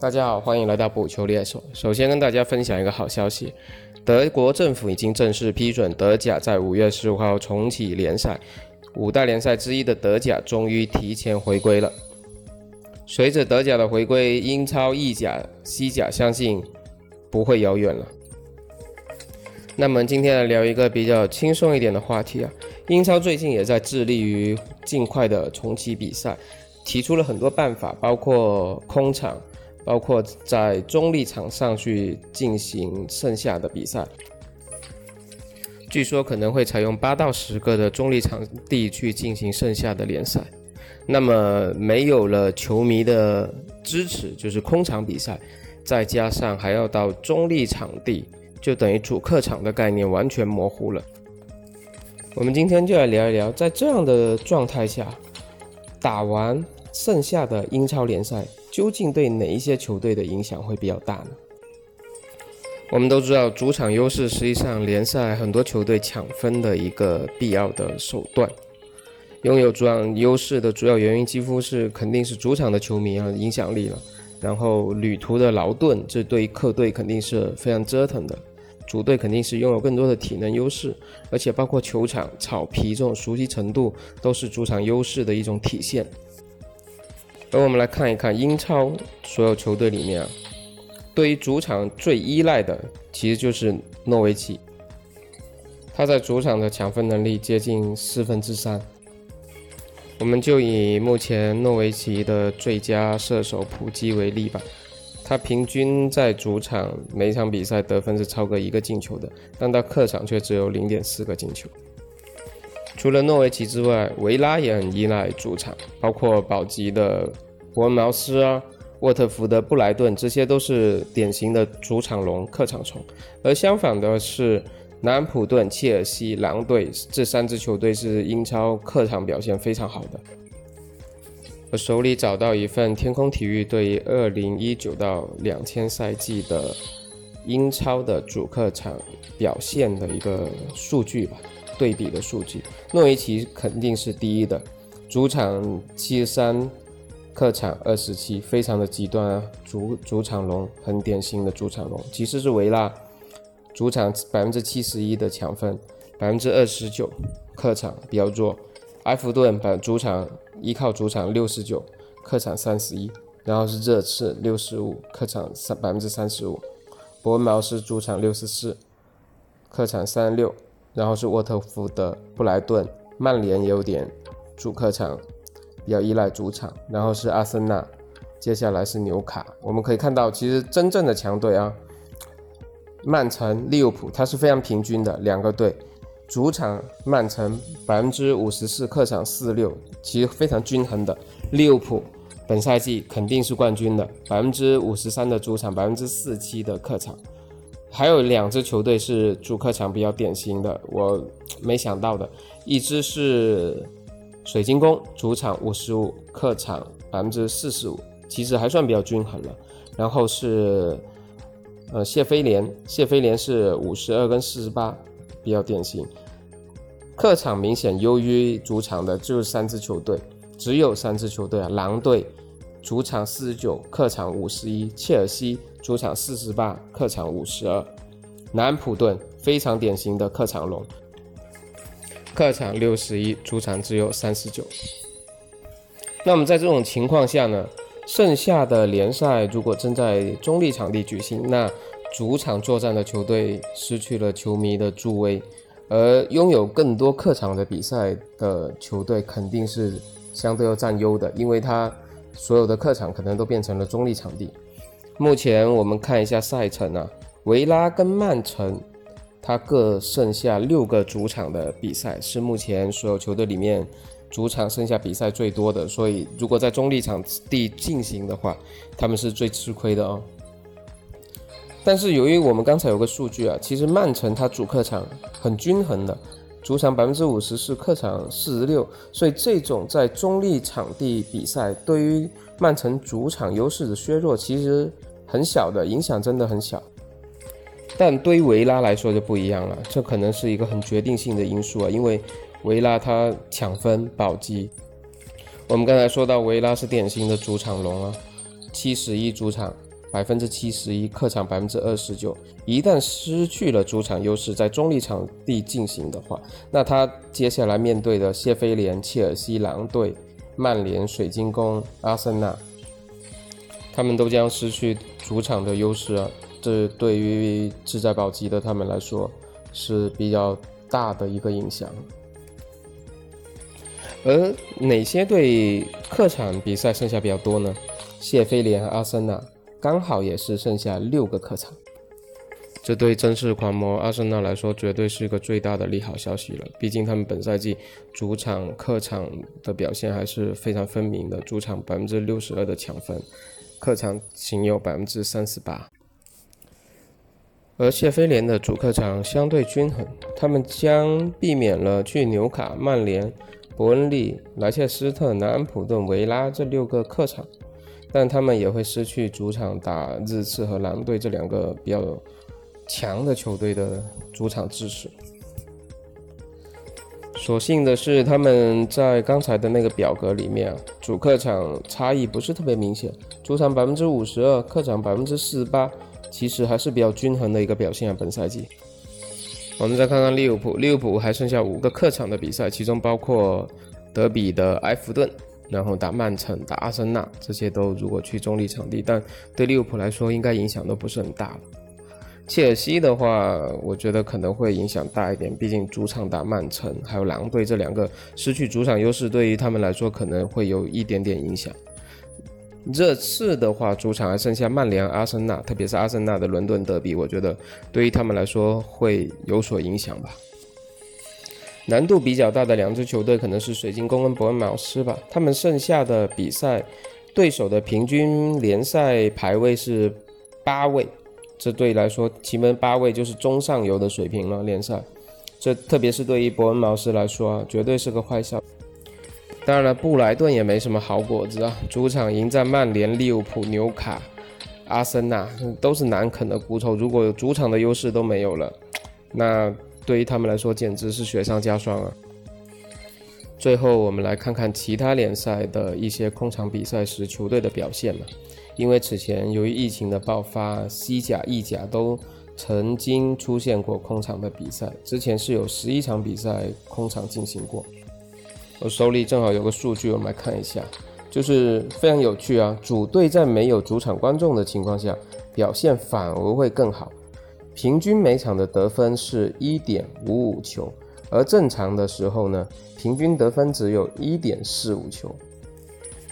大家好，欢迎来到补球猎手。首先跟大家分享一个好消息，德国政府已经正式批准德甲在五月十五号重启联赛，五大联赛之一的德甲终于提前回归了。随着德甲的回归，英超、意甲、西甲相信不会遥远了。那么今天来聊一个比较轻松一点的话题啊，英超最近也在致力于尽快的重启比赛，提出了很多办法，包括空场。包括在中立场上去进行剩下的比赛，据说可能会采用八到十个的中立场地去进行剩下的联赛。那么没有了球迷的支持，就是空场比赛，再加上还要到中立场地，就等于主客场的概念完全模糊了。我们今天就来聊一聊，在这样的状态下，打完剩下的英超联赛。究竟对哪一些球队的影响会比较大呢？我们都知道，主场优势实际上联赛很多球队抢分的一个必要的手段。拥有主场优势的主要原因，几乎是肯定是主场的球迷啊影响力了。然后旅途的劳顿，这对客队肯定是非常折腾的。主队肯定是拥有更多的体能优势，而且包括球场、草皮这种熟悉程度，都是主场优势的一种体现。而我们来看一看英超所有球队里面啊，对于主场最依赖的其实就是诺维奇，他在主场的抢分能力接近四分之三。我们就以目前诺维奇的最佳射手普基为例吧，他平均在主场每场比赛得分是超过一个进球的，但到客场却只有零点四个进球。除了诺维奇之外，维拉也很依赖主场，包括保级的伯恩茅斯啊、沃特福德、布莱顿，这些都是典型的主场龙、客场虫。而相反的是，南安普顿、切尔西、狼队这三支球队是英超客场表现非常好的。我手里找到一份天空体育对于二零一九到两千赛季的英超的主客场表现的一个数据吧。对比的数据，诺维奇肯定是第一的，主场七十三，客场二十七，非常的极端啊，主主场龙，很典型的主场龙。其次是维拉，主场百分之七十一的抢分，百分之二十九，客场比较弱。埃弗顿把主场依靠主场六十九，客场三十一，然后是热刺六十五，客场三百分之三十五。伯恩茅斯主场六十四，客场三六。然后是沃特福德、布莱顿、曼联有点主客场比较依赖主场，然后是阿森纳，接下来是纽卡。我们可以看到，其实真正的强队啊，曼城、利物浦，它是非常平均的两个队，主场曼城百分之五十四，客场四六，其实非常均衡的。利物浦本赛季肯定是冠军的，百分之五十三的主场，百分之四七的客场。还有两支球队是主客场比较典型的，我 没想到的，一支是水晶宫，主场五十五，客场百分之四十五，其实还算比较均衡了。然后是呃谢菲联，谢菲联是五十二跟四十八，比较典型。客场明显优于主场的就是三支球队，只有三支球队啊，狼队。主场四十九，客场五十一；切尔西主场四十八，客场五十二；南普顿非常典型的客场龙，客场六十一，主场只有三十九。那么在这种情况下呢，剩下的联赛如果正在中立场地举行，那主场作战的球队失去了球迷的助威，而拥有更多客场的比赛的球队肯定是相对要占优的，因为它。所有的客场可能都变成了中立场地。目前我们看一下赛程啊，维拉跟曼城，它各剩下六个主场的比赛，是目前所有球队里面主场剩下比赛最多的。所以如果在中立场地进行的话，他们是最吃亏的哦。但是由于我们刚才有个数据啊，其实曼城它主客场很均衡的。主场百分之五十是客场四十六，所以这种在中立场地比赛，对于曼城主场优势的削弱其实很小的影响，真的很小。但对于维拉来说就不一样了，这可能是一个很决定性的因素啊，因为维拉他抢分保级。我们刚才说到维拉是典型的主场龙啊，七十一主场百分之七十一，客场百分之二十九。一旦失去了主场优势，在中立场地进行的话，那他接下来面对的谢菲联、切尔西、狼队、曼联、水晶宫、阿森纳，他们都将失去主场的优势啊！这对于志在保级的他们来说是比较大的一个影响。而哪些队客场比赛剩下比较多呢？谢菲联和、阿森纳刚好也是剩下六个客场，这对真是狂魔阿森纳来说绝对是一个最大的利好消息了。毕竟他们本赛季主场、客场的表现还是非常分明的，主场百分之六十二的抢分，客场仅有百分之三十八。而谢菲联的主客场相对均衡，他们将避免了去纽卡、曼联。伯恩利、莱切斯特、南安普顿、维拉这六个客场，但他们也会失去主场打日次和狼队这两个比较强的球队的主场支持。所幸的是，他们在刚才的那个表格里面啊，主客场差异不是特别明显，主场百分之五十二，客场百分之四十八，其实还是比较均衡的一个表现啊，本赛季。我们再看看利物浦，利物浦还剩下五个客场的比赛，其中包括德比的埃弗顿，然后打曼城、打阿森纳，这些都如果去中立场地，但对利物浦来说应该影响都不是很大了。切尔西的话，我觉得可能会影响大一点，毕竟主场打曼城还有狼队这两个失去主场优势，对于他们来说可能会有一点点影响。这次的话，主场还剩下曼联、阿森纳，特别是阿森纳的伦敦德比，我觉得对于他们来说会有所影响吧。难度比较大的两支球队可能是水晶宫跟伯恩茅斯吧。他们剩下的比赛，对手的平均联赛排位是八位，这对来说，奇门八位就是中上游的水平了。联赛，这特别是对于伯恩茅斯来说啊，绝对是个坏消息。当然了，布莱顿也没什么好果子啊！主场迎战曼联、利物浦、纽卡、阿森纳，都是难啃的骨头。如果主场的优势都没有了，那对于他们来说简直是雪上加霜啊！最后，我们来看看其他联赛的一些空场比赛时球队的表现嘛。因为此前由于疫情的爆发，西甲、意甲都曾经出现过空场的比赛，之前是有十一场比赛空场进行过。我手里正好有个数据，我们来看一下，就是非常有趣啊。主队在没有主场观众的情况下，表现反而会更好，平均每场的得分是一点五五球，而正常的时候呢，平均得分只有一点四五球。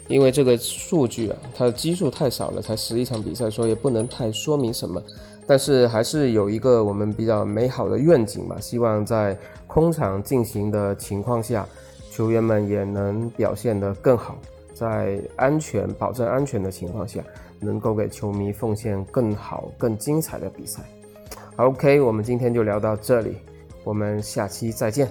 因为这个数据啊，它的基数太少了，才十一场比赛，所以不能太说明什么。但是还是有一个我们比较美好的愿景吧，希望在空场进行的情况下。球员们也能表现得更好，在安全、保证安全的情况下，能够给球迷奉献更好、更精彩的比赛。OK，我们今天就聊到这里，我们下期再见。